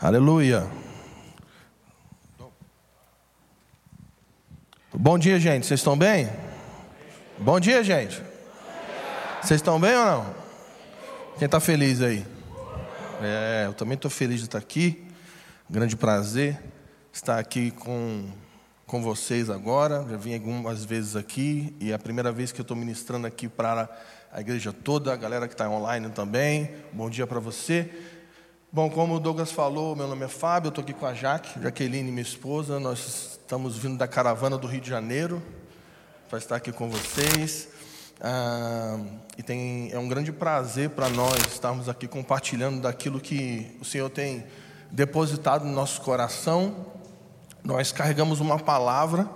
Aleluia. Bom dia, gente. Vocês estão bem? Bom dia, gente. Vocês estão bem ou não? Quem está feliz aí? É, eu também estou feliz de estar aqui. Grande prazer estar aqui com, com vocês agora. Já vim algumas vezes aqui e é a primeira vez que eu estou ministrando aqui para a igreja toda, a galera que está online também. Bom dia para você. Bom, como o Douglas falou, meu nome é Fábio, eu estou aqui com a Jaque, Jaqueline, minha esposa. Nós estamos vindo da caravana do Rio de Janeiro para estar aqui com vocês. Ah, e tem, é um grande prazer para nós estarmos aqui compartilhando daquilo que o Senhor tem depositado no nosso coração. Nós carregamos uma palavra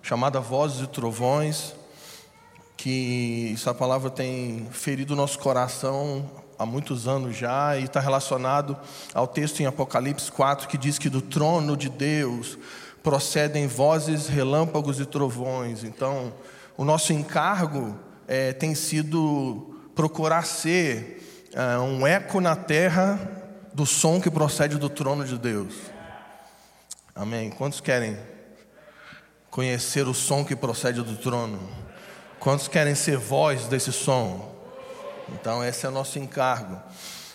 chamada Vozes e Trovões, que essa palavra tem ferido o nosso coração há muitos anos já e está relacionado ao texto em Apocalipse 4 que diz que do trono de Deus procedem vozes, relâmpagos e trovões. Então, o nosso encargo é, tem sido procurar ser é, um eco na terra do som que procede do trono de Deus. Amém. Quantos querem conhecer o som que procede do trono? Quantos querem ser voz desse som? Então, esse é o nosso encargo.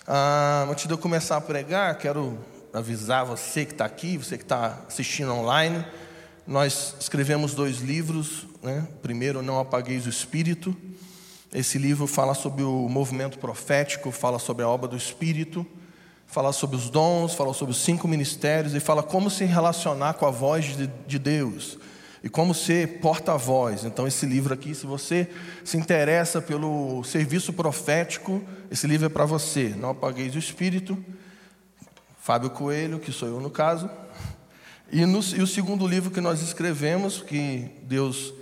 Ah, antes de eu começar a pregar, quero avisar você que está aqui, você que está assistindo online. Nós escrevemos dois livros. Né? Primeiro, Não Apagueis o Espírito. Esse livro fala sobre o movimento profético, fala sobre a obra do Espírito, fala sobre os dons, fala sobre os cinco ministérios e fala como se relacionar com a voz de, de Deus e como ser porta-voz. Então, esse livro aqui, se você se interessa pelo serviço profético, esse livro é para você. Não apagueis o espírito. Fábio Coelho, que sou eu no caso. E, no, e o segundo livro que nós escrevemos, que Deus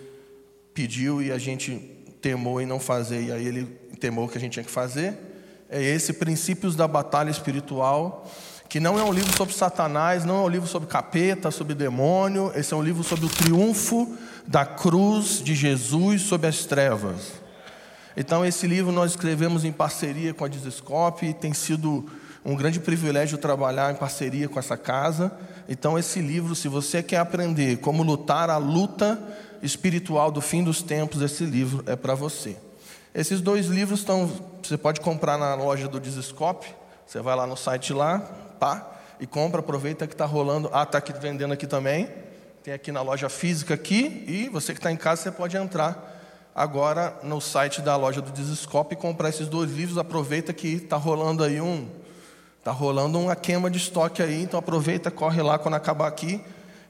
pediu e a gente temou em não fazer, e aí ele temou que a gente tinha que fazer, é esse Princípios da Batalha Espiritual que não é um livro sobre Satanás, não é um livro sobre capeta, sobre demônio, esse é um livro sobre o triunfo da cruz de Jesus sobre as trevas. Então, esse livro nós escrevemos em parceria com a Dizescope e tem sido um grande privilégio trabalhar em parceria com essa casa. Então, esse livro, se você quer aprender como lutar a luta espiritual do fim dos tempos, esse livro é para você. Esses dois livros estão, você pode comprar na loja do Dizescope, você vai lá no site lá, pá, e compra, aproveita que está rolando. Ah, está aqui vendendo aqui também. Tem aqui na loja física aqui. E você que está em casa, você pode entrar agora no site da loja do Desescope e comprar esses dois livros. Aproveita que está rolando aí um. Está rolando uma queima de estoque aí, então aproveita, corre lá quando acabar aqui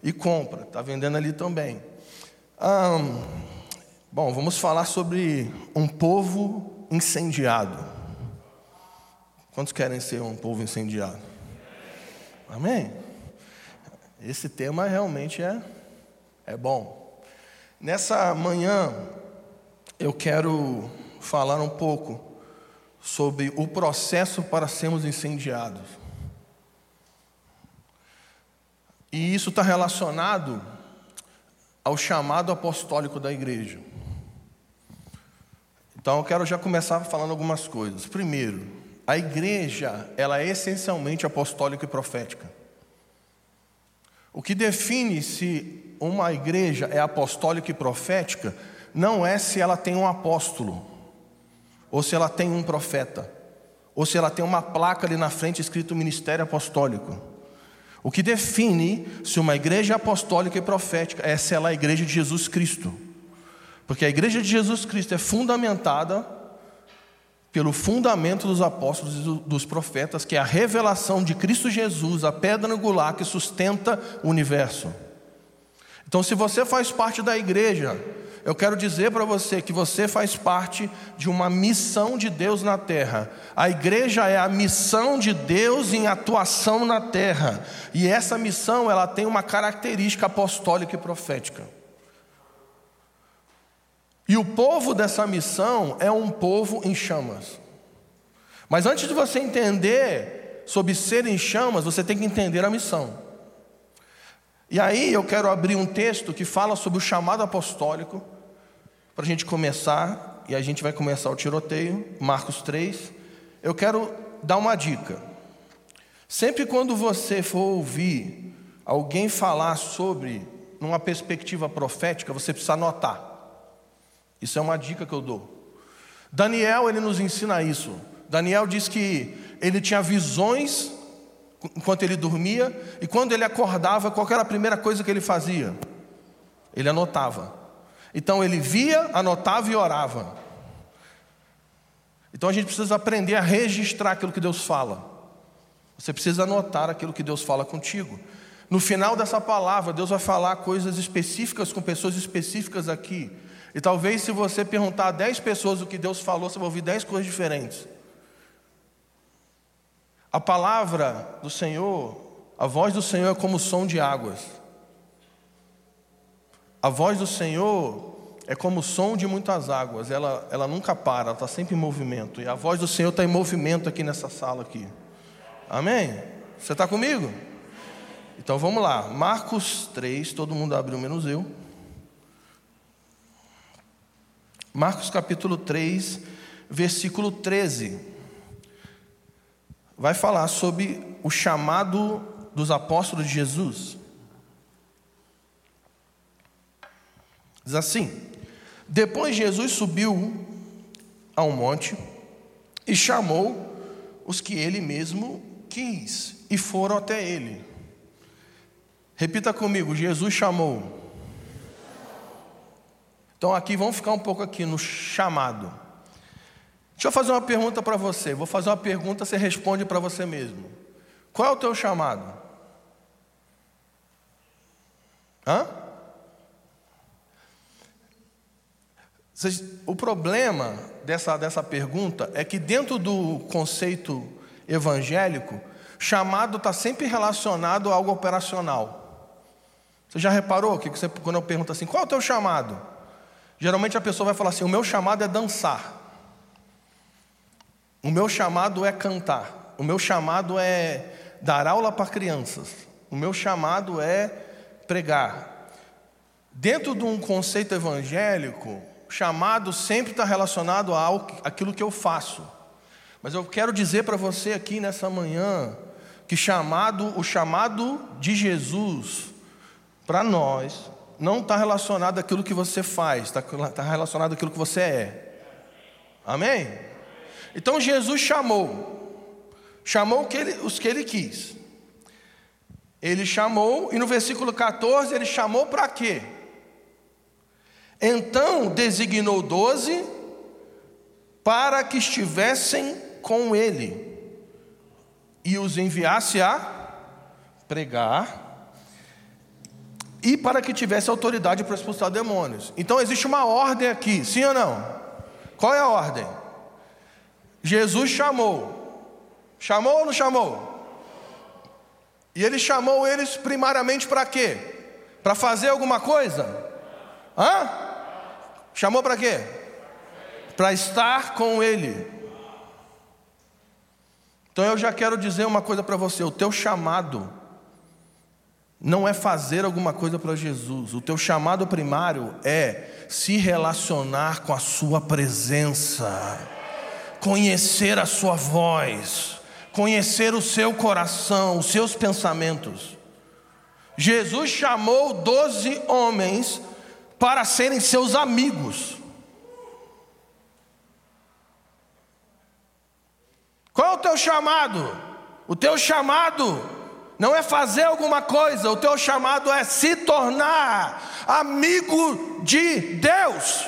e compra. Está vendendo ali também. bom, vamos falar sobre um povo incendiado. Quantos querem ser um povo incendiado? Amém? Esse tema realmente é, é bom. Nessa manhã, eu quero falar um pouco sobre o processo para sermos incendiados. E isso está relacionado ao chamado apostólico da igreja. Então eu quero já começar falando algumas coisas. Primeiro, a igreja, ela é essencialmente apostólica e profética. O que define se uma igreja é apostólica e profética não é se ela tem um apóstolo, ou se ela tem um profeta, ou se ela tem uma placa ali na frente escrito Ministério Apostólico. O que define se uma igreja é apostólica e profética é se ela é a igreja de Jesus Cristo. Porque a igreja de Jesus Cristo é fundamentada pelo fundamento dos apóstolos e dos profetas, que é a revelação de Cristo Jesus, a pedra angular que sustenta o universo. Então, se você faz parte da igreja, eu quero dizer para você que você faz parte de uma missão de Deus na terra. A igreja é a missão de Deus em atuação na terra. E essa missão, ela tem uma característica apostólica e profética. E o povo dessa missão é um povo em chamas. Mas antes de você entender sobre ser em chamas, você tem que entender a missão. E aí eu quero abrir um texto que fala sobre o chamado apostólico, para a gente começar, e a gente vai começar o tiroteio, Marcos 3. Eu quero dar uma dica. Sempre quando você for ouvir alguém falar sobre numa perspectiva profética, você precisa anotar. Isso é uma dica que eu dou. Daniel, ele nos ensina isso. Daniel diz que ele tinha visões enquanto ele dormia, e quando ele acordava, qual era a primeira coisa que ele fazia? Ele anotava. Então ele via, anotava e orava. Então a gente precisa aprender a registrar aquilo que Deus fala. Você precisa anotar aquilo que Deus fala contigo. No final dessa palavra, Deus vai falar coisas específicas com pessoas específicas aqui. E talvez se você perguntar a 10 pessoas o que Deus falou, você vai ouvir 10 coisas diferentes. A palavra do Senhor, a voz do Senhor é como o som de águas. A voz do Senhor é como o som de muitas águas, ela, ela nunca para, ela está sempre em movimento. E a voz do Senhor está em movimento aqui nessa sala aqui. Amém? Você está comigo? Então vamos lá, Marcos 3, todo mundo abriu menos eu. Marcos capítulo 3, versículo 13. Vai falar sobre o chamado dos apóstolos de Jesus. Diz assim: Depois Jesus subiu a um monte e chamou os que ele mesmo quis e foram até ele. Repita comigo: Jesus chamou. Então aqui vamos ficar um pouco aqui no chamado. Deixa eu fazer uma pergunta para você. Vou fazer uma pergunta, você responde para você mesmo. Qual é o teu chamado? Hã? O problema dessa, dessa pergunta é que, dentro do conceito evangélico, chamado está sempre relacionado a algo operacional. Você já reparou que você, quando eu pergunto assim, qual é o teu chamado? Geralmente a pessoa vai falar assim: o meu chamado é dançar. O meu chamado é cantar. O meu chamado é dar aula para crianças. O meu chamado é pregar. Dentro de um conceito evangélico, chamado sempre está relacionado a aquilo que eu faço. Mas eu quero dizer para você aqui nessa manhã que chamado, o chamado de Jesus para nós, não está relacionado àquilo que você faz, está tá relacionado àquilo que você é. Amém? Então Jesus chamou, chamou que ele, os que ele quis. Ele chamou, e no versículo 14 ele chamou para quê? Então designou doze para que estivessem com ele e os enviasse a pregar e para que tivesse autoridade para expulsar demônios. Então existe uma ordem aqui, sim ou não? Qual é a ordem? Jesus chamou. Chamou ou não chamou? E ele chamou eles primariamente para quê? Para fazer alguma coisa? Hã? Chamou para quê? Para estar com ele. Então eu já quero dizer uma coisa para você: o teu chamado não é fazer alguma coisa para Jesus. O teu chamado primário é se relacionar com a Sua presença, conhecer a Sua voz, conhecer o seu coração, os seus pensamentos. Jesus chamou doze homens para serem seus amigos. Qual é o teu chamado? O teu chamado não é fazer alguma coisa, o teu chamado é se tornar amigo de Deus.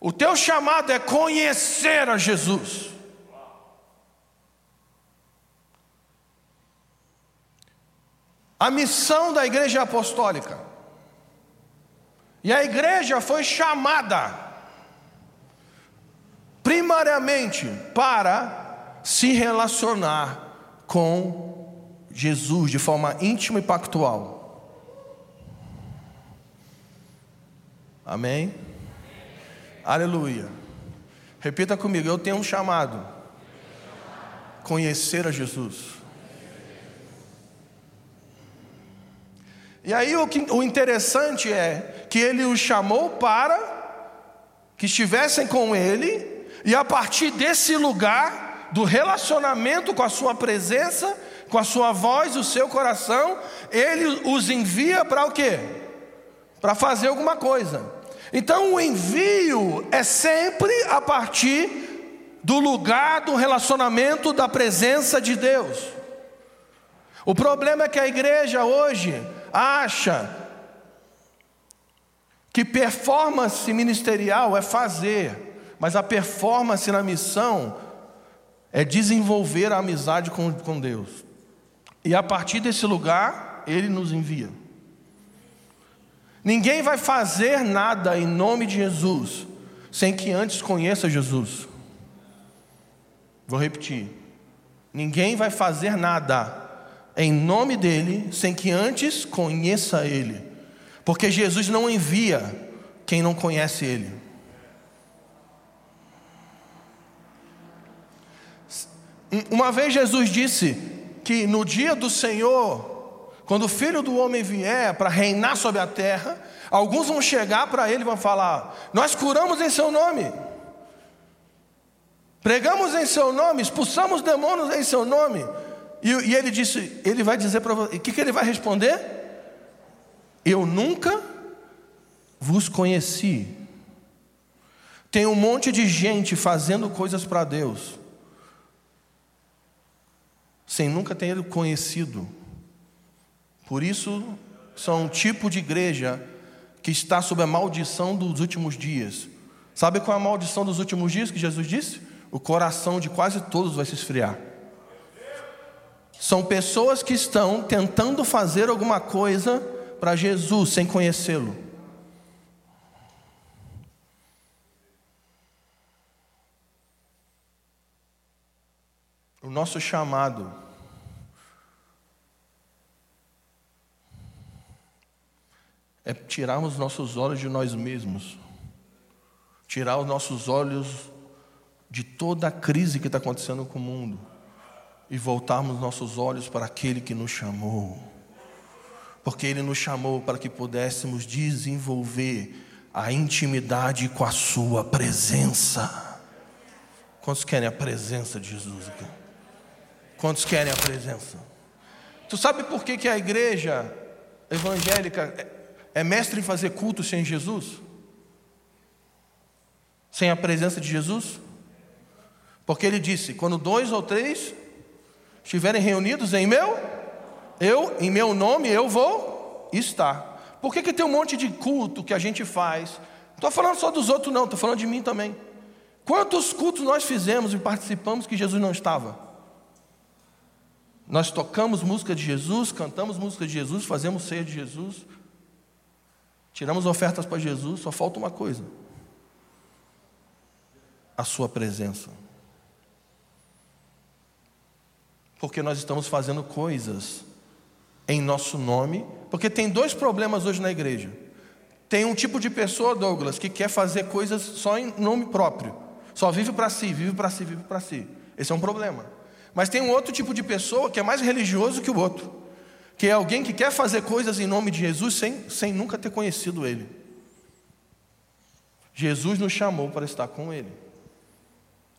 O teu chamado é conhecer a Jesus. A missão da igreja apostólica. E a igreja foi chamada primariamente para se relacionar com Jesus de forma íntima e pactual. Amém? Aleluia. Repita comigo, eu tenho um chamado. Conhecer a Jesus. E aí o, que, o interessante é que ele os chamou para que estivessem com ele, e a partir desse lugar do relacionamento com a sua presença, com a sua voz, o seu coração, ele os envia para o quê? Para fazer alguma coisa. Então o envio é sempre a partir do lugar do relacionamento da presença de Deus. O problema é que a igreja hoje acha que performance ministerial é fazer, mas a performance na missão é desenvolver a amizade com, com Deus. E a partir desse lugar, Ele nos envia. Ninguém vai fazer nada em nome de Jesus sem que antes conheça Jesus. Vou repetir. Ninguém vai fazer nada em nome dele sem que antes conheça ele. Porque Jesus não envia quem não conhece ele. Uma vez Jesus disse que no dia do Senhor, quando o filho do homem vier para reinar sobre a terra, alguns vão chegar para ele e vão falar: Nós curamos em seu nome, pregamos em seu nome, expulsamos demônios em seu nome. E, e ele disse: Ele vai dizer para você, o que, que ele vai responder? Eu nunca vos conheci. Tem um monte de gente fazendo coisas para Deus sem nunca ter conhecido. Por isso, são um tipo de igreja que está sob a maldição dos últimos dias. Sabe qual é a maldição dos últimos dias que Jesus disse? O coração de quase todos vai se esfriar. São pessoas que estão tentando fazer alguma coisa para Jesus sem conhecê-lo. O nosso chamado é tirarmos nossos olhos de nós mesmos, tirar os nossos olhos de toda a crise que está acontecendo com o mundo e voltarmos nossos olhos para aquele que nos chamou, porque Ele nos chamou para que pudéssemos desenvolver a intimidade com a Sua presença. Quantos querem a presença de Jesus aqui? Quantos querem a presença? Tu sabe por que, que a igreja evangélica é mestre em fazer culto sem Jesus? Sem a presença de Jesus? Porque ele disse: quando dois ou três estiverem reunidos em meu, eu, em meu nome, eu vou estar. Por que, que tem um monte de culto que a gente faz? Não estou falando só dos outros, não, estou falando de mim também. Quantos cultos nós fizemos e participamos que Jesus não estava? Nós tocamos música de Jesus, cantamos música de Jesus, fazemos ceia de Jesus, tiramos ofertas para Jesus, só falta uma coisa: a Sua presença. Porque nós estamos fazendo coisas em nosso nome, porque tem dois problemas hoje na igreja. Tem um tipo de pessoa, Douglas, que quer fazer coisas só em nome próprio, só vive para si, vive para si, vive para si. Esse é um problema. Mas tem um outro tipo de pessoa que é mais religioso que o outro, que é alguém que quer fazer coisas em nome de Jesus sem, sem nunca ter conhecido Ele. Jesus nos chamou para estar com Ele.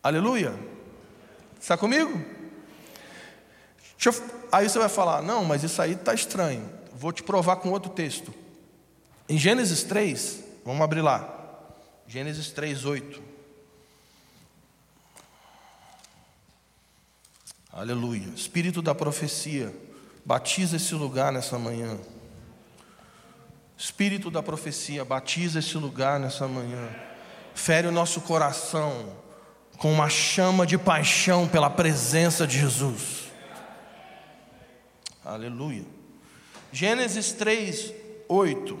Aleluia. Está comigo? Eu, aí você vai falar: não, mas isso aí está estranho. Vou te provar com outro texto. Em Gênesis 3, vamos abrir lá. Gênesis 3, 8. Aleluia. Espírito da profecia, batiza esse lugar nessa manhã. Espírito da profecia, batiza esse lugar nessa manhã. Fere o nosso coração com uma chama de paixão pela presença de Jesus. Aleluia. Gênesis 3, 8.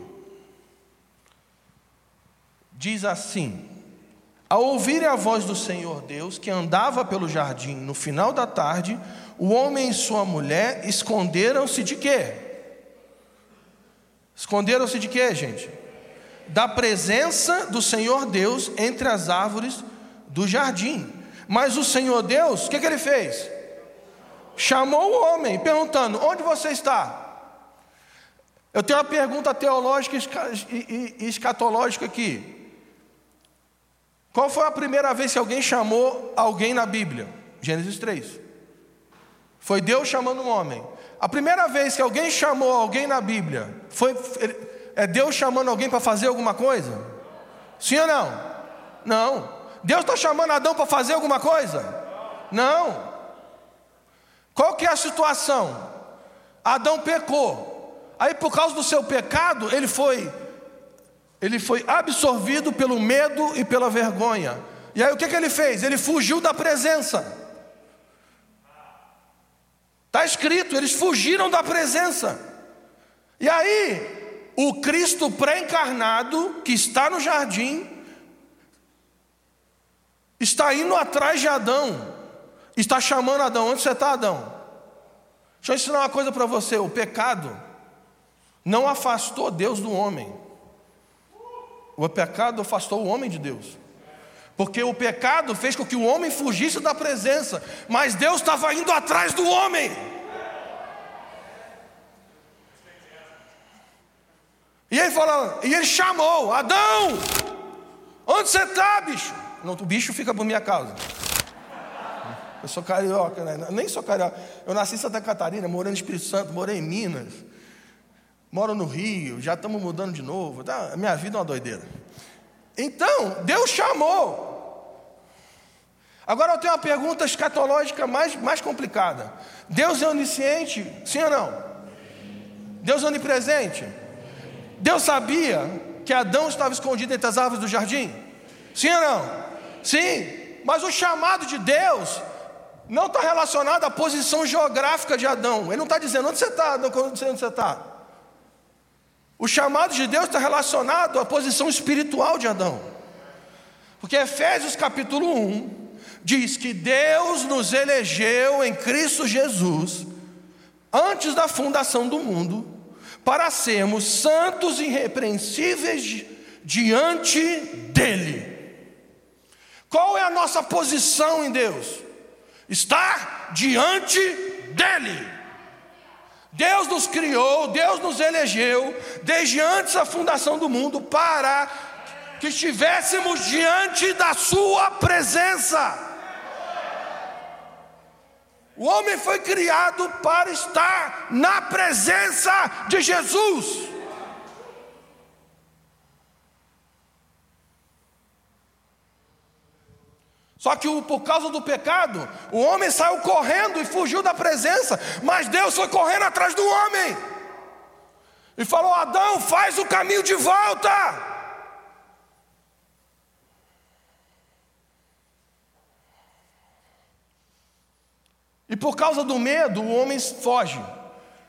Diz assim: ao ouvirem a voz do Senhor Deus, que andava pelo jardim no final da tarde, o homem e sua mulher esconderam-se de quê? Esconderam-se de quê, gente? Da presença do Senhor Deus entre as árvores do jardim. Mas o Senhor Deus, o que, que ele fez? Chamou o homem, perguntando: Onde você está? Eu tenho uma pergunta teológica e escatológica aqui. Qual foi a primeira vez que alguém chamou alguém na Bíblia? Gênesis 3. Foi Deus chamando um homem. A primeira vez que alguém chamou alguém na Bíblia, foi é Deus chamando alguém para fazer alguma coisa? Sim ou não? Não. Deus está chamando Adão para fazer alguma coisa? Não. Qual que é a situação? Adão pecou. Aí por causa do seu pecado, ele foi ele foi absorvido pelo medo e pela vergonha. E aí o que, que ele fez? Ele fugiu da presença. Está escrito, eles fugiram da presença. E aí, o Cristo pré-encarnado, que está no jardim, está indo atrás de Adão, está chamando Adão. Onde você está, Adão? Deixa eu ensinar uma coisa para você: o pecado não afastou Deus do homem, o pecado afastou o homem de Deus. Porque o pecado fez com que o homem fugisse da presença, mas Deus estava indo atrás do homem. E ele falou, e ele chamou, Adão, onde você está, bicho? Não, o bicho fica por minha causa. Eu sou carioca, né? nem sou carioca. Eu nasci em Santa Catarina, morei no Espírito Santo, morei em Minas, moro no Rio, já estamos mudando de novo. Tá? Minha vida é uma doideira. Então, Deus chamou. Agora eu tenho uma pergunta escatológica mais, mais complicada. Deus é onisciente? Sim ou não? Deus é onipresente? Deus sabia que Adão estava escondido entre as árvores do jardim? Sim ou não? Sim, mas o chamado de Deus não está relacionado à posição geográfica de Adão. Ele não está dizendo onde você está, sei onde você está. O chamado de Deus está relacionado à posição espiritual de Adão. Porque Efésios capítulo 1 diz que Deus nos elegeu em Cristo Jesus, antes da fundação do mundo, para sermos santos e irrepreensíveis diante dEle. Qual é a nossa posição em Deus? Estar diante dEle. Deus nos criou, Deus nos elegeu, desde antes da fundação do mundo, para que estivéssemos diante da Sua presença. O homem foi criado para estar na presença de Jesus. Só que por causa do pecado, o homem saiu correndo e fugiu da presença, mas Deus foi correndo atrás do homem e falou: Adão, faz o caminho de volta. E por causa do medo, o homem foge.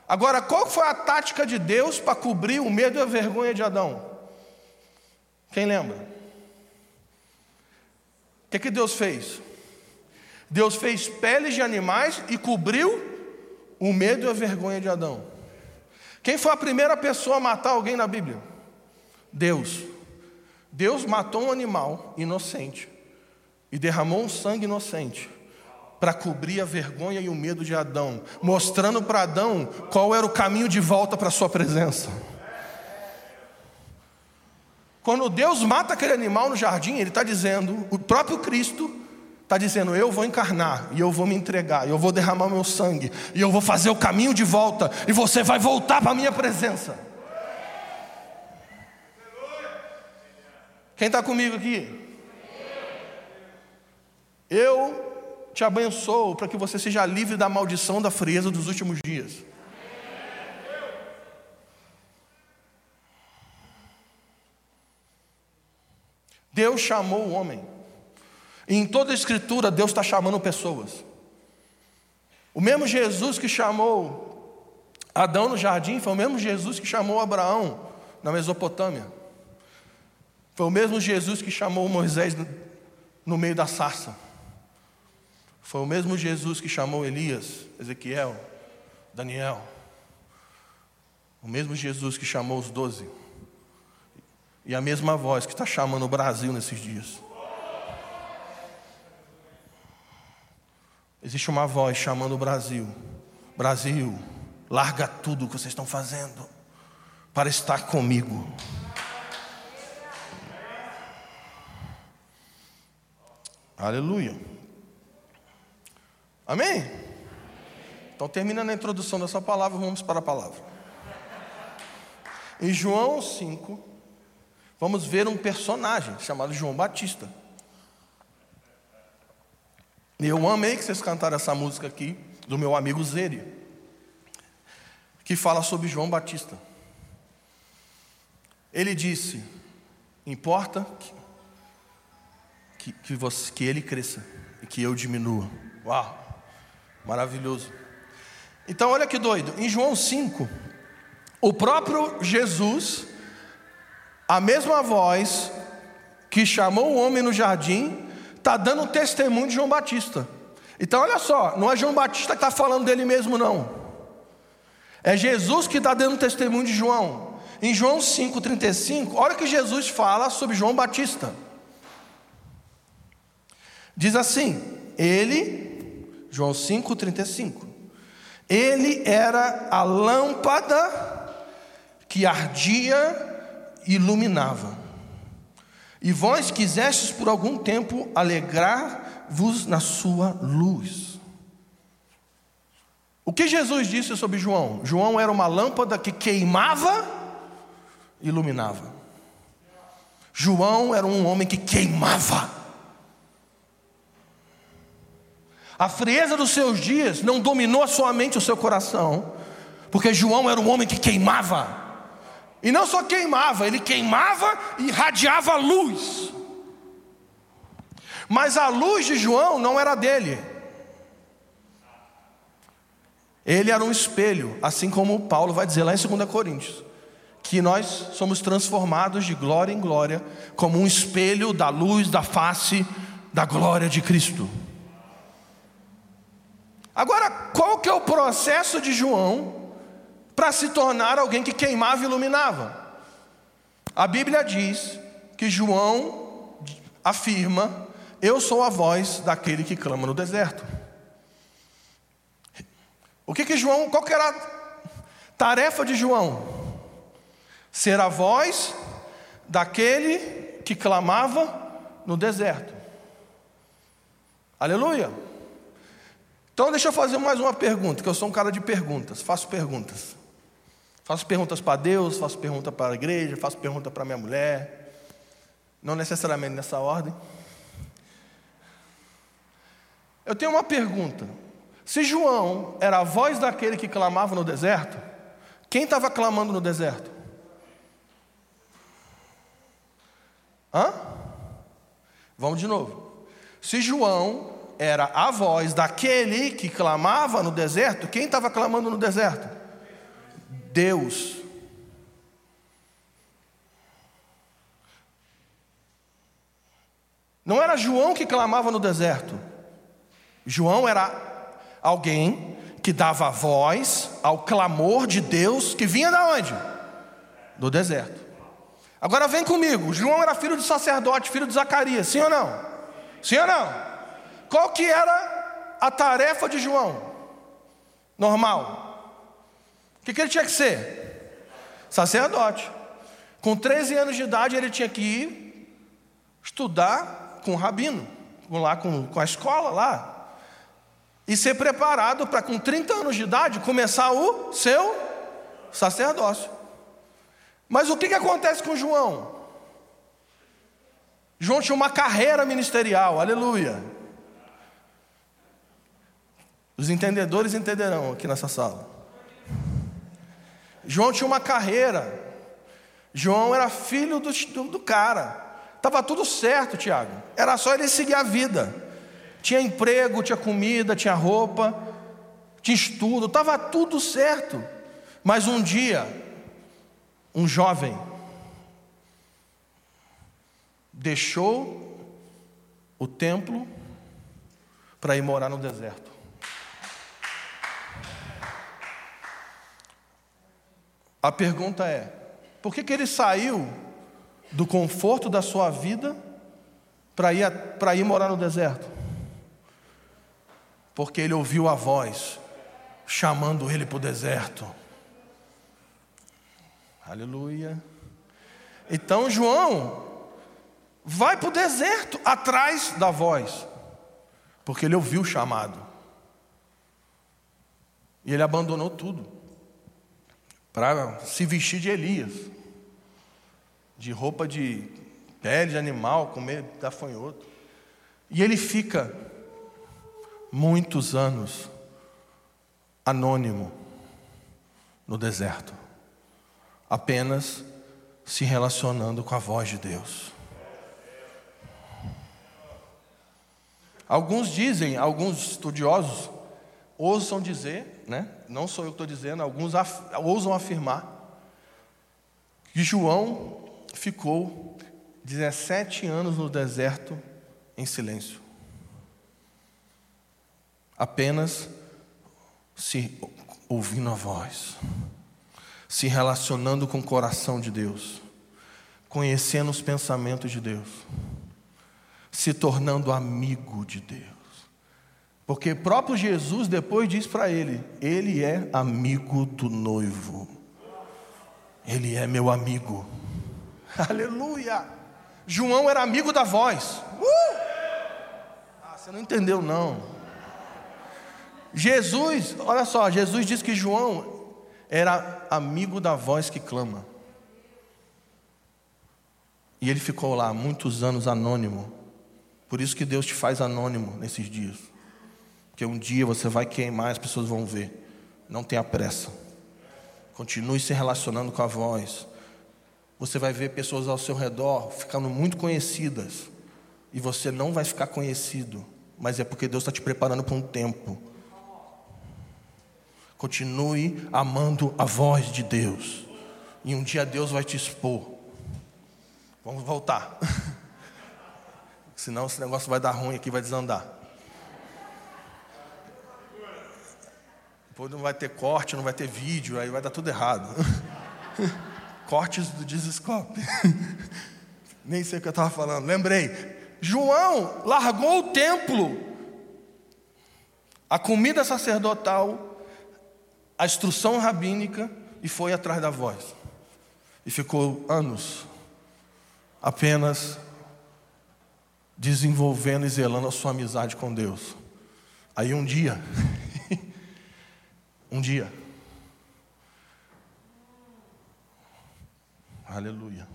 Agora, qual foi a tática de Deus para cobrir o medo e a vergonha de Adão? Quem lembra? Que, que Deus fez? Deus fez peles de animais e cobriu o medo e a vergonha de Adão. Quem foi a primeira pessoa a matar alguém na Bíblia? Deus. Deus matou um animal inocente e derramou um sangue inocente para cobrir a vergonha e o medo de Adão, mostrando para Adão qual era o caminho de volta para a sua presença. Quando Deus mata aquele animal no jardim, Ele está dizendo, o próprio Cristo está dizendo: Eu vou encarnar, e eu vou me entregar, e eu vou derramar meu sangue, e eu vou fazer o caminho de volta, e você vai voltar para a minha presença. Quem está comigo aqui? Eu te abençoo para que você seja livre da maldição da frieza dos últimos dias. Deus chamou o homem. E em toda a escritura, Deus está chamando pessoas. O mesmo Jesus que chamou Adão no jardim foi o mesmo Jesus que chamou Abraão na Mesopotâmia. Foi o mesmo Jesus que chamou Moisés no meio da sarça. Foi o mesmo Jesus que chamou Elias, Ezequiel, Daniel. O mesmo Jesus que chamou os doze. E a mesma voz que está chamando o Brasil nesses dias. Existe uma voz chamando o Brasil. Brasil, larga tudo que vocês estão fazendo para estar comigo. Aleluia. Amém? Então, terminando a introdução dessa palavra, vamos para a palavra. Em João 5, vamos ver um personagem chamado João Batista. Eu amei que vocês cantaram essa música aqui, do meu amigo Zeri, que fala sobre João Batista. Ele disse: Importa que, que, que, você, que ele cresça e que eu diminua. Uau, maravilhoso. Então, olha que doido. Em João 5, o próprio Jesus, a mesma voz que chamou o homem no jardim, está dando testemunho de João Batista. Então, olha só, não é João Batista que está falando dele mesmo, não. É Jesus que está dando testemunho de João. Em João 5,35, olha o que Jesus fala sobre João Batista. Diz assim: Ele, João 5,35, ele era a lâmpada que ardia iluminava. E vós quisestes por algum tempo alegrar-vos na sua luz. O que Jesus disse sobre João? João era uma lâmpada que queimava iluminava. João era um homem que queimava. A frieza dos seus dias não dominou a sua mente, o seu coração, porque João era um homem que queimava. E não só queimava, ele queimava e irradiava luz. Mas a luz de João não era dele. Ele era um espelho, assim como Paulo vai dizer lá em 2 Coríntios, que nós somos transformados de glória em glória, como um espelho da luz da face da glória de Cristo. Agora, qual que é o processo de João para se tornar alguém que queimava e iluminava? A Bíblia diz que João afirma: Eu sou a voz daquele que clama no deserto. O que que João, qual que era a tarefa de João? Ser a voz daquele que clamava no deserto. Aleluia. Então deixa eu fazer mais uma pergunta, que eu sou um cara de perguntas, faço perguntas. Faço perguntas para Deus, faço pergunta para a igreja, faço pergunta para minha mulher. Não necessariamente nessa ordem. Eu tenho uma pergunta. Se João era a voz daquele que clamava no deserto, quem estava clamando no deserto? Hã? Vamos de novo. Se João era a voz daquele que clamava no deserto, quem estava clamando no deserto? Deus. Não era João que clamava no deserto. João era alguém que dava voz ao clamor de Deus que vinha da onde? Do deserto. Agora vem comigo. João era filho de sacerdote, filho de Zacarias, sim ou não? Sim ou não? Qual que era a tarefa de João? Normal. O que, que ele tinha que ser? Sacerdote. Com 13 anos de idade ele tinha que ir estudar com o rabino, lá com, com a escola lá, e ser preparado para, com 30 anos de idade, começar o seu sacerdócio. Mas o que, que acontece com João? João tinha uma carreira ministerial, aleluia. Os entendedores entenderão aqui nessa sala. João tinha uma carreira. João era filho do, do, do cara. Estava tudo certo, Tiago. Era só ele seguir a vida. Tinha emprego, tinha comida, tinha roupa, tinha estudo, estava tudo certo. Mas um dia, um jovem deixou o templo para ir morar no deserto. A pergunta é: por que, que ele saiu do conforto da sua vida para ir, ir morar no deserto? porque ele ouviu a voz chamando ele para o deserto. Aleluia. Então João vai para o deserto atrás da voz, porque ele ouviu o chamado. E ele abandonou tudo para se vestir de Elias, de roupa de pele de animal, comer gafanhoto. E ele fica muitos anos anônimo no deserto, apenas se relacionando com a voz de Deus. Alguns dizem, alguns estudiosos, ousam dizer, né? não sou eu que estou dizendo, alguns af ousam afirmar, que João ficou 17 anos no deserto em silêncio, apenas se ouvindo a voz, se relacionando com o coração de Deus, conhecendo os pensamentos de Deus, se tornando amigo de Deus. Porque próprio Jesus depois diz para ele: Ele é amigo do noivo. Ele é meu amigo. Aleluia! João era amigo da voz. Uh! Ah, você não entendeu, não. Jesus, olha só, Jesus diz que João era amigo da voz que clama. E ele ficou lá muitos anos anônimo. Por isso que Deus te faz anônimo nesses dias. Porque um dia você vai queimar, as pessoas vão ver. Não tenha pressa. Continue se relacionando com a voz. Você vai ver pessoas ao seu redor ficando muito conhecidas. E você não vai ficar conhecido. Mas é porque Deus está te preparando para um tempo. Continue amando a voz de Deus. E um dia Deus vai te expor. Vamos voltar. Senão esse negócio vai dar ruim aqui, vai desandar. Depois não vai ter corte, não vai ter vídeo, aí vai dar tudo errado. Cortes do Dizescope. Nem sei o que eu estava falando, lembrei. João largou o templo, a comida sacerdotal, a instrução rabínica e foi atrás da voz. E ficou anos apenas desenvolvendo e zelando a sua amizade com Deus. Aí um dia, um dia, aleluia.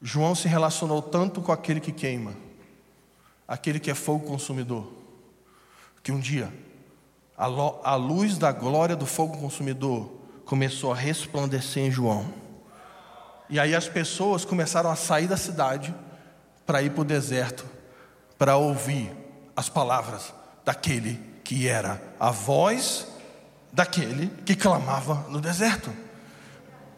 João se relacionou tanto com aquele que queima, aquele que é fogo consumidor, que um dia a luz da glória do fogo consumidor começou a resplandecer em João. E aí as pessoas começaram a sair da cidade para ir para o deserto, para ouvir as palavras daquele que era a voz daquele que clamava no deserto.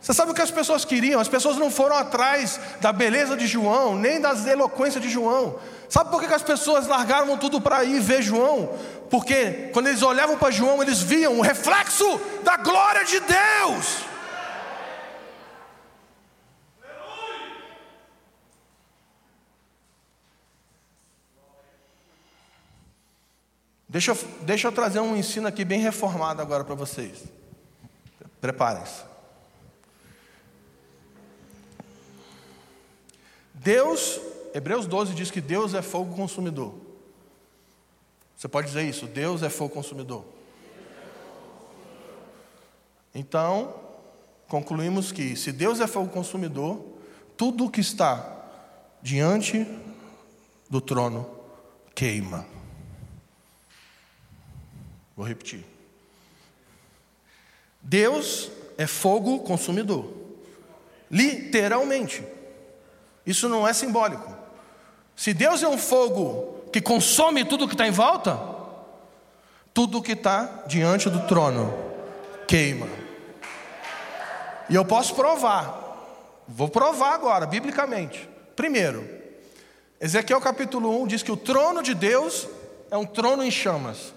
Você sabe o que as pessoas queriam? As pessoas não foram atrás da beleza de João, nem das eloquências de João. Sabe por que as pessoas largaram tudo para ir ver João? Porque quando eles olhavam para João, eles viam o reflexo da glória de Deus. Deixa eu, deixa eu trazer um ensino aqui bem reformado agora para vocês. Preparem-se. Deus, Hebreus 12 diz que Deus é fogo consumidor. Você pode dizer isso? Deus é fogo consumidor. Então, concluímos que se Deus é fogo consumidor, tudo que está diante do trono queima. Vou repetir. Deus é fogo consumidor. Literalmente. Isso não é simbólico. Se Deus é um fogo que consome tudo que está em volta, tudo que está diante do trono queima. E eu posso provar. Vou provar agora, biblicamente. Primeiro, Ezequiel capítulo 1 diz que o trono de Deus é um trono em chamas.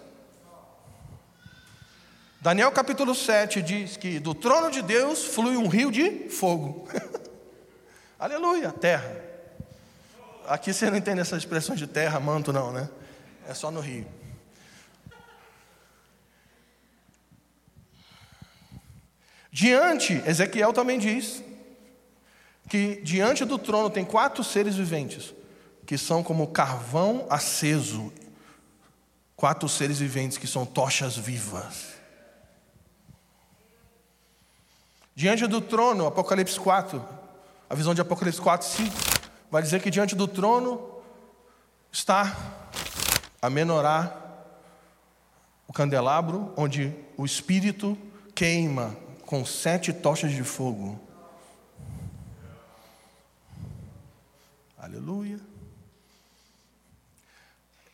Daniel capítulo 7 diz que do trono de Deus flui um rio de fogo. Aleluia, terra. Aqui você não entende essa expressão de terra, manto, não, né? É só no rio. Diante, Ezequiel também diz que diante do trono tem quatro seres viventes, que são como carvão aceso, quatro seres viventes que são tochas vivas. Diante do trono, Apocalipse 4, a visão de Apocalipse 4, 5, vai dizer que diante do trono está a menorá, o candelabro, onde o Espírito queima com sete tochas de fogo. Aleluia.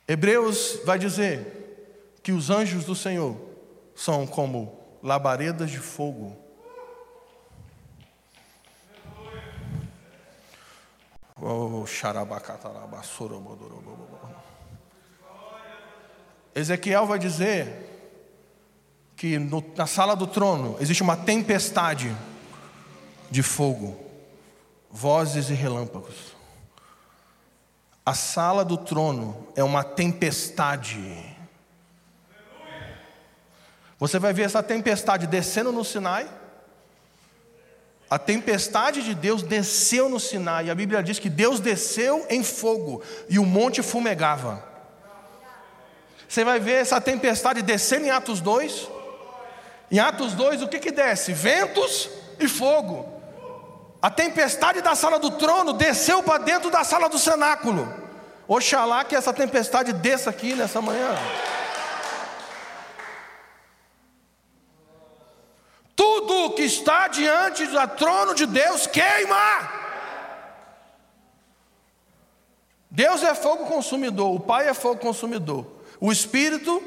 Hebreus vai dizer que os anjos do Senhor são como labaredas de fogo. Ezequiel vai dizer que no, na sala do trono existe uma tempestade de fogo, vozes e relâmpagos. A sala do trono é uma tempestade. Você vai ver essa tempestade descendo no Sinai. A tempestade de Deus desceu no Sinai. A Bíblia diz que Deus desceu em fogo e o monte fumegava. Você vai ver essa tempestade descendo em Atos 2. Em Atos 2, o que, que desce? Ventos e fogo. A tempestade da sala do trono desceu para dentro da sala do cenáculo. Oxalá que essa tempestade desça aqui nessa manhã. Tudo que está diante do trono de Deus queima. Deus é fogo consumidor, o Pai é fogo consumidor, o Espírito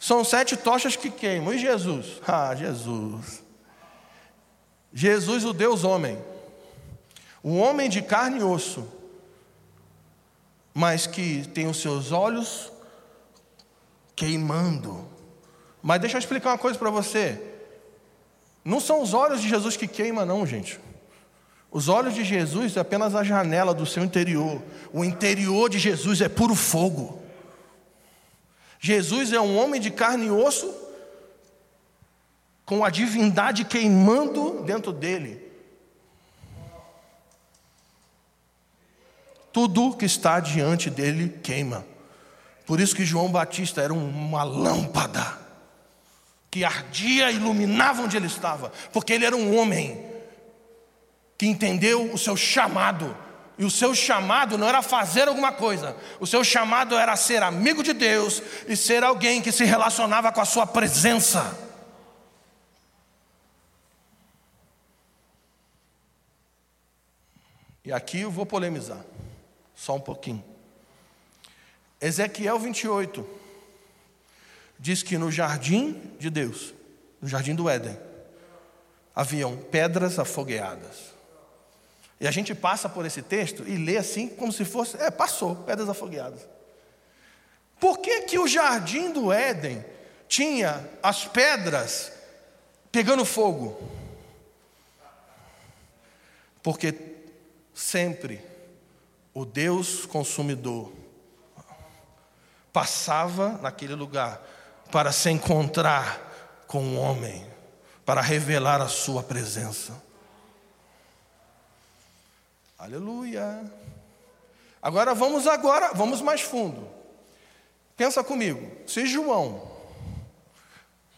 são sete tochas que queimam. E Jesus? Ah, Jesus. Jesus, o Deus homem, o homem de carne e osso, mas que tem os seus olhos queimando. Mas deixa eu explicar uma coisa para você. Não são os olhos de Jesus que queimam, não, gente. Os olhos de Jesus é apenas a janela do seu interior. O interior de Jesus é puro fogo. Jesus é um homem de carne e osso, com a divindade queimando dentro dele. Tudo que está diante dele queima. Por isso que João Batista era uma lâmpada que ardia e iluminava onde ele estava, porque ele era um homem que entendeu o seu chamado e o seu chamado não era fazer alguma coisa, o seu chamado era ser amigo de Deus e ser alguém que se relacionava com a sua presença. E aqui eu vou polemizar, só um pouquinho. Ezequiel 28 diz que no jardim de Deus, no jardim do Éden, haviam pedras afogueadas. E a gente passa por esse texto e lê assim como se fosse, é, passou, pedras afogueadas. Por que que o jardim do Éden tinha as pedras pegando fogo? Porque sempre o Deus consumidor passava naquele lugar para se encontrar com o homem, para revelar a sua presença. Aleluia. Agora vamos agora, vamos mais fundo. Pensa comigo, se João,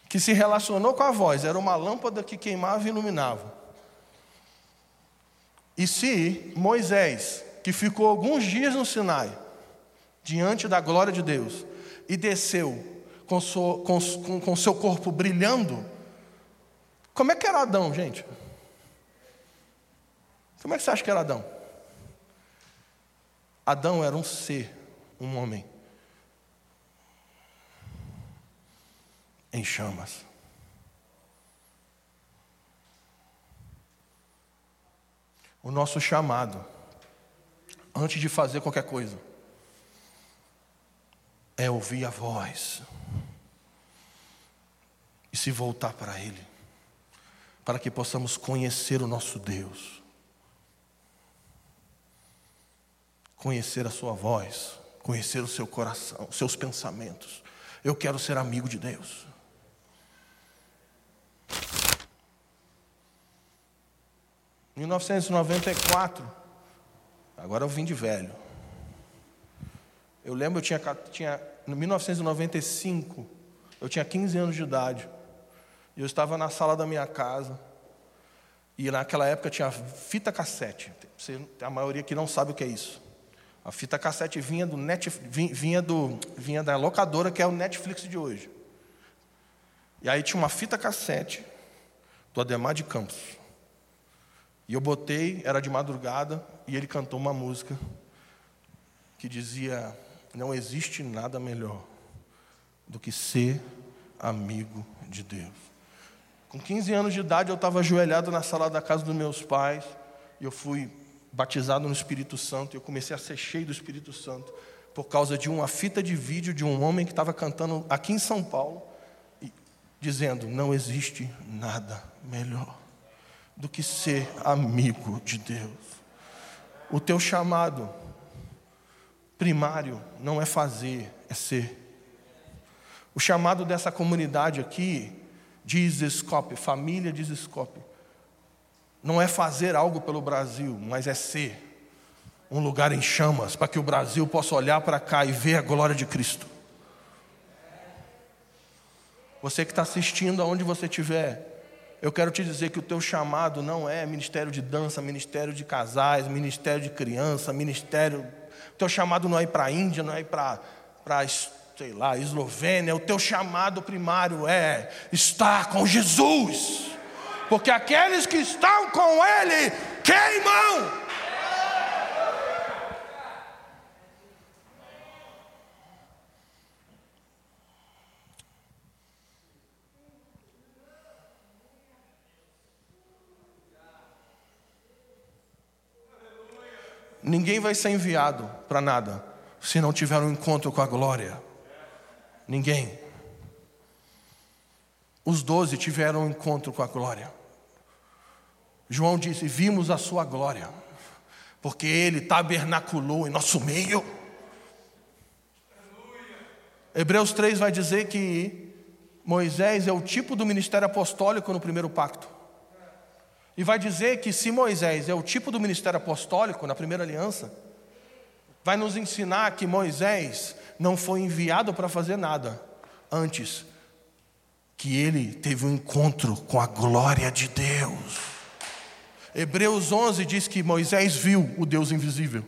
que se relacionou com a voz, era uma lâmpada que queimava e iluminava. E se Moisés, que ficou alguns dias no Sinai, diante da glória de Deus, e desceu com, seu, com, com, com seu corpo brilhando, como é que era Adão, gente? Como é que você acha que era Adão? Adão era um ser, um homem, em chamas. O nosso chamado, antes de fazer qualquer coisa, é ouvir a voz se voltar para Ele, para que possamos conhecer o nosso Deus. conhecer a sua voz, conhecer o seu coração, os seus pensamentos. Eu quero ser amigo de Deus. Em 1994, agora eu vim de velho. Eu lembro, eu tinha, tinha, em 1995, eu tinha 15 anos de idade. Eu estava na sala da minha casa. E naquela época tinha fita cassete. A maioria que não sabe o que é isso. A fita cassete vinha do net, vinha do vinha da locadora que é o Netflix de hoje. E aí tinha uma fita cassete do Ademar de Campos. E eu botei, era de madrugada, e ele cantou uma música que dizia: Não existe nada melhor do que ser amigo de Deus. Com 15 anos de idade, eu estava ajoelhado na sala da casa dos meus pais, e eu fui batizado no Espírito Santo, e eu comecei a ser cheio do Espírito Santo, por causa de uma fita de vídeo de um homem que estava cantando aqui em São Paulo, dizendo: Não existe nada melhor do que ser amigo de Deus. O teu chamado primário não é fazer, é ser. O chamado dessa comunidade aqui, diz Escope, família diz Escope, não é fazer algo pelo Brasil, mas é ser um lugar em chamas, para que o Brasil possa olhar para cá e ver a glória de Cristo. Você que está assistindo aonde você estiver, eu quero te dizer que o teu chamado não é ministério de dança, ministério de casais, ministério de criança, ministério. O teu chamado não é ir para a Índia, não é ir para, sei lá, Eslovênia. O teu chamado primário é estar com Jesus. Porque aqueles que estão com Ele queimam. Ninguém vai ser enviado para nada se não tiver um encontro com a glória. Ninguém. Os doze tiveram um encontro com a glória. João disse: Vimos a sua glória, porque ele tabernaculou em nosso meio. Hebreus 3 vai dizer que Moisés é o tipo do ministério apostólico no primeiro pacto. E vai dizer que se Moisés é o tipo do ministério apostólico na primeira aliança, vai nos ensinar que Moisés não foi enviado para fazer nada, antes que ele teve um encontro com a glória de Deus. Hebreus 11 diz que Moisés viu o Deus invisível.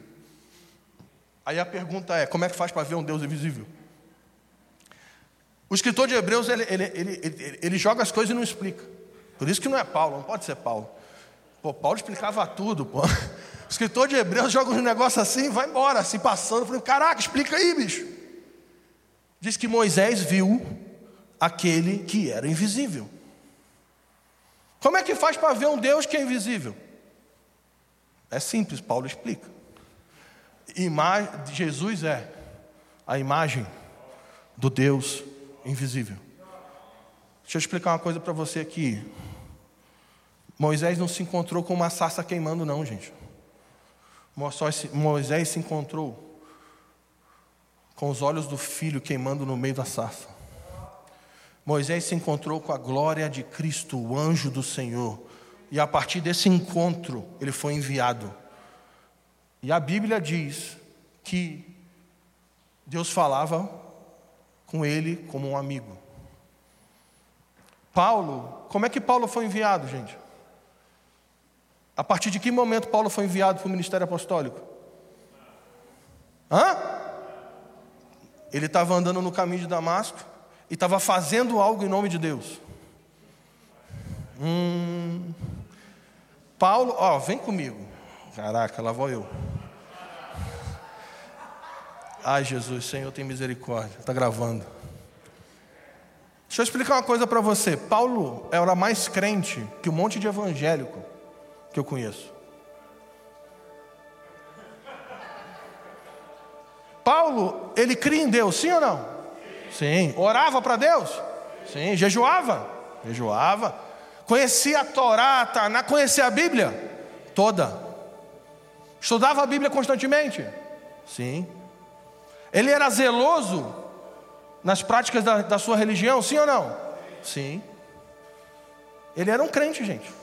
Aí a pergunta é: como é que faz para ver um Deus invisível? O escritor de Hebreus ele, ele, ele, ele, joga as coisas e não explica. Por isso que não é Paulo, não pode ser Paulo. Pô, Paulo explicava tudo, pô. O escritor de Hebreus joga um negócio assim, vai embora, se passando. Falei, caraca, explica aí, bicho. Diz que Moisés viu aquele que era invisível. Como é que faz para ver um Deus que é invisível? É simples, Paulo explica. Ima Jesus é a imagem do Deus invisível. Deixa eu explicar uma coisa para você aqui. Moisés não se encontrou com uma sarça queimando, não, gente. Moisés se encontrou com os olhos do filho queimando no meio da sarça. Moisés se encontrou com a glória de Cristo, o anjo do Senhor. E a partir desse encontro, ele foi enviado. E a Bíblia diz que Deus falava com ele como um amigo. Paulo, como é que Paulo foi enviado, gente? A partir de que momento Paulo foi enviado para o ministério apostólico? Hã? Ele estava andando no caminho de Damasco e estava fazendo algo em nome de Deus. Hum, Paulo, ó, vem comigo. Caraca, lá vou eu. Ai, Jesus, Senhor, tem misericórdia. Está gravando. Deixa eu explicar uma coisa para você. Paulo era mais crente que um monte de evangélico que eu conheço. Paulo, ele cria em Deus, sim ou não? Sim. Orava para Deus? Sim. Jejuava? Jejuava. Conhecia a Torá, Taná, conhecia a Bíblia? Toda. Estudava a Bíblia constantemente? Sim. Ele era zeloso nas práticas da, da sua religião, sim ou não? Sim. Ele era um crente, gente.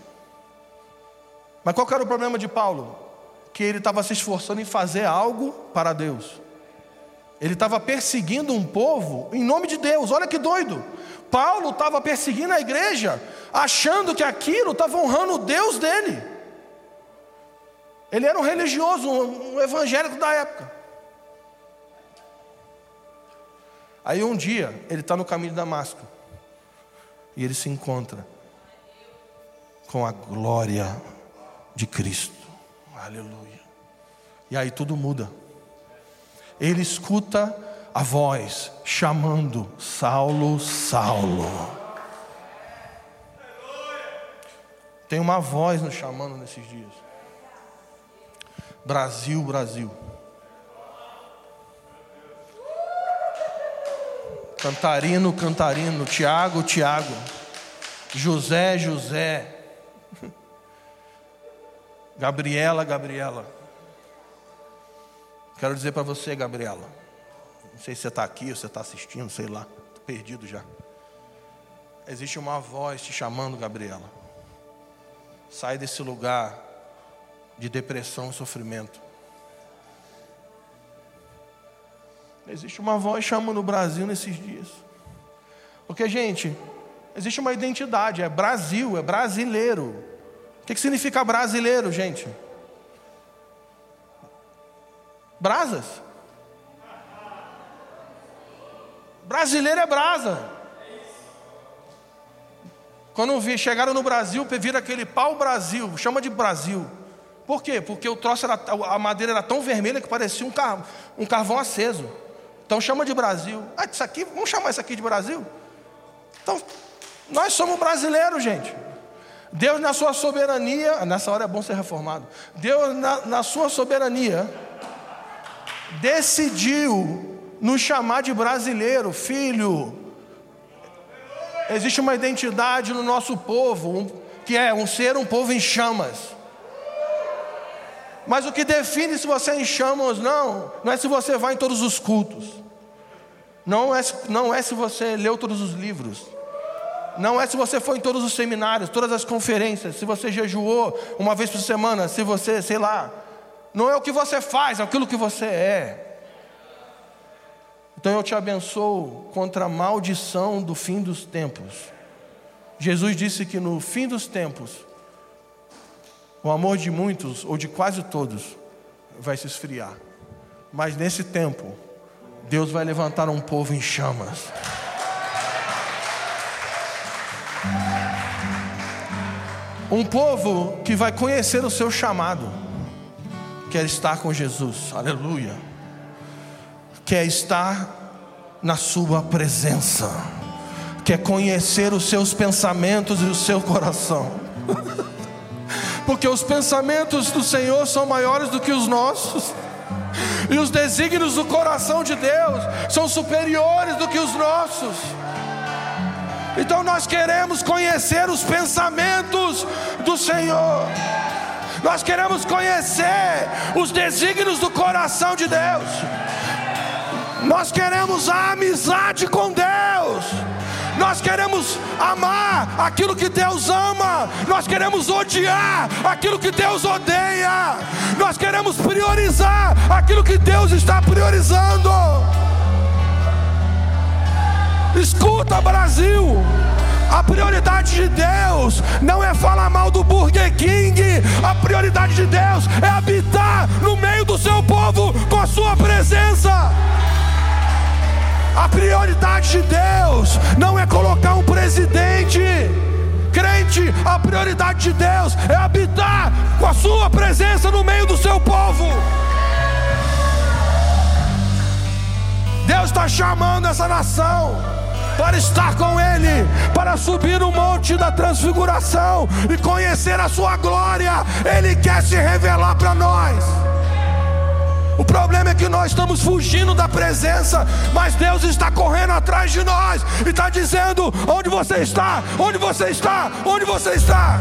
Mas qual era o problema de Paulo? Que ele estava se esforçando em fazer algo para Deus. Ele estava perseguindo um povo em nome de Deus. Olha que doido. Paulo estava perseguindo a igreja achando que aquilo estava honrando o Deus dele. Ele era um religioso, um, evangélico da época. Aí um dia, ele está no caminho de Damasco. E ele se encontra com a glória de Cristo. Aleluia. E aí tudo muda. Ele escuta a voz chamando Saulo, Saulo. Tem uma voz nos chamando nesses dias. Brasil, Brasil. Cantarino, Cantarino, Tiago, Tiago, José, José, Gabriela, Gabriela. Quero dizer para você, Gabriela, não sei se você está aqui ou se está assistindo, sei lá, estou perdido já. Existe uma voz te chamando, Gabriela. Sai desse lugar de depressão e sofrimento. Existe uma voz chamando o Brasil nesses dias. Porque, gente, existe uma identidade, é Brasil, é brasileiro. Que, que significa brasileiro, gente? Brasas. Brasileiro é brasa. Quando vi, chegaram no Brasil, viram aquele pau Brasil, chama de Brasil. Por quê? Porque o troço era, a madeira era tão vermelha que parecia um, car, um carvão aceso. Então chama de Brasil. Ah, isso aqui, vamos chamar isso aqui de Brasil? Então, nós somos brasileiros, gente. Deus, na sua soberania, nessa hora é bom ser reformado. Deus, na, na sua soberania, decidiu nos chamar de brasileiro, filho. Existe uma identidade no nosso povo, um, que é um ser um povo em chamas. Mas o que define se você é em chamas ou não, não é se você vai em todos os cultos, não é, não é se você leu todos os livros, não é se você foi em todos os seminários, todas as conferências, se você jejuou uma vez por semana, se você, sei lá, não é o que você faz, é aquilo que você é. Então eu te abençoo contra a maldição do fim dos tempos. Jesus disse que no fim dos tempos o amor de muitos, ou de quase todos, vai se esfriar. Mas nesse tempo, Deus vai levantar um povo em chamas. Um povo que vai conhecer o seu chamado, quer estar com Jesus, aleluia, quer estar na Sua presença, quer conhecer os seus pensamentos e o seu coração. porque os pensamentos do Senhor são maiores do que os nossos, e os desígnios do coração de Deus são superiores do que os nossos. Então nós queremos conhecer os pensamentos do Senhor. Nós queremos conhecer os desígnios do coração de Deus. Nós queremos a amizade com Deus. Nós queremos amar aquilo que Deus ama, nós queremos odiar aquilo que Deus odeia, nós queremos priorizar aquilo que Deus está priorizando. Escuta, Brasil. A prioridade de Deus não é falar mal do Burger King, a prioridade de Deus é habitar no meio do seu povo com a sua presença. A prioridade de Deus não é colocar um presidente. Crente, a prioridade de Deus é habitar com a sua presença no meio do seu povo. Deus está chamando essa nação para estar com Ele, para subir no monte da transfiguração e conhecer a Sua glória. Ele quer se revelar para nós. O problema é que nós estamos fugindo da presença, mas Deus está correndo atrás de nós e está dizendo: onde você está? Onde você está? Onde você está?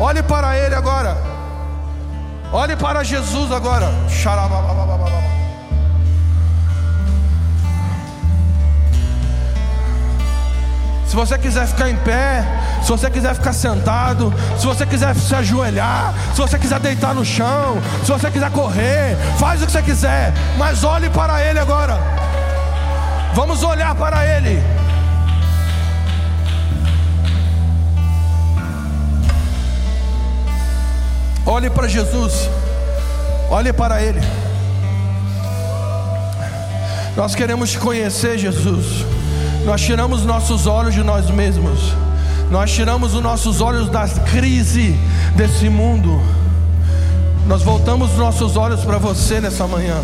Olhe para Ele agora. Olhe para Jesus agora. Se você quiser ficar em pé, se você quiser ficar sentado, se você quiser se ajoelhar, se você quiser deitar no chão, se você quiser correr, faz o que você quiser, mas olhe para Ele agora. Vamos olhar para Ele. Olhe para Jesus, olhe para Ele. Nós queremos te conhecer, Jesus. Nós tiramos nossos olhos de nós mesmos. Nós tiramos os nossos olhos da crise desse mundo. Nós voltamos os nossos olhos para você nessa manhã.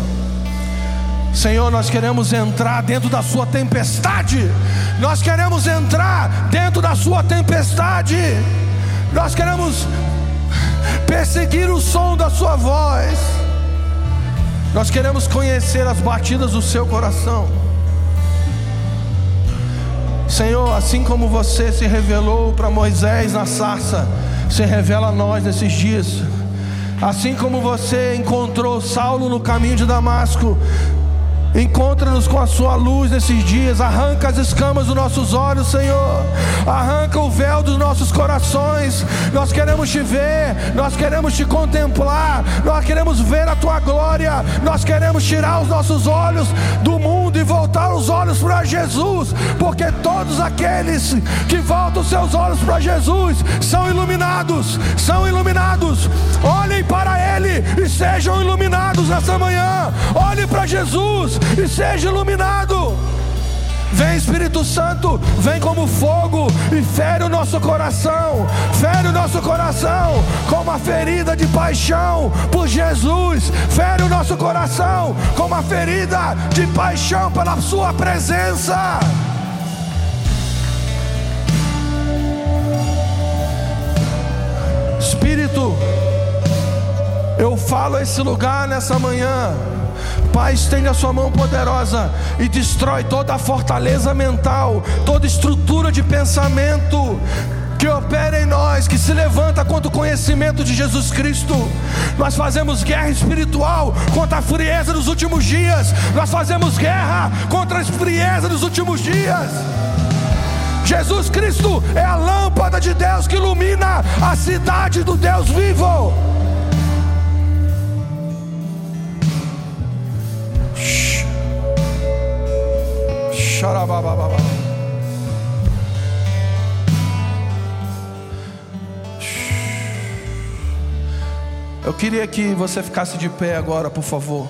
Senhor, nós queremos entrar dentro da Sua tempestade. Nós queremos entrar dentro da Sua tempestade. Nós queremos perseguir o som da Sua voz. Nós queremos conhecer as batidas do Seu coração. Senhor, assim como você se revelou para Moisés na sarça, se revela a nós nesses dias. Assim como você encontrou Saulo no caminho de Damasco, Encontra-nos com a sua luz nesses dias. Arranca as escamas dos nossos olhos, Senhor. Arranca o véu dos nossos corações. Nós queremos te ver, nós queremos te contemplar, nós queremos ver a tua glória. Nós queremos tirar os nossos olhos do mundo e voltar os olhos para Jesus, porque todos aqueles que voltam os seus olhos para Jesus são iluminados, são iluminados. Olhem para ele e sejam iluminados nessa manhã. Olhe para Jesus e seja iluminado. Vem Espírito Santo, vem como fogo e fere o nosso coração, fere o nosso coração com uma ferida de paixão por Jesus, fere o nosso coração com uma ferida de paixão pela Sua presença. Espírito, eu falo esse lugar nessa manhã Pai, estende a sua mão poderosa e destrói toda a fortaleza mental, toda estrutura de pensamento que opera em nós, que se levanta contra o conhecimento de Jesus Cristo. Nós fazemos guerra espiritual contra a frieza dos últimos dias. Nós fazemos guerra contra a frieza dos últimos dias. Jesus Cristo é a lâmpada de Deus que ilumina a cidade do Deus vivo. Eu queria que você ficasse de pé agora, por favor.